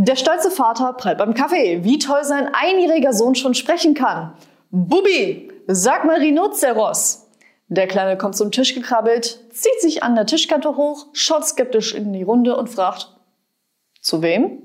Der stolze Vater prallt beim Kaffee, wie toll sein einjähriger Sohn schon sprechen kann. Bubi, sag mal Rhinoceros. Der Kleine kommt zum Tisch gekrabbelt, zieht sich an der Tischkante hoch, schaut skeptisch in die Runde und fragt, zu wem?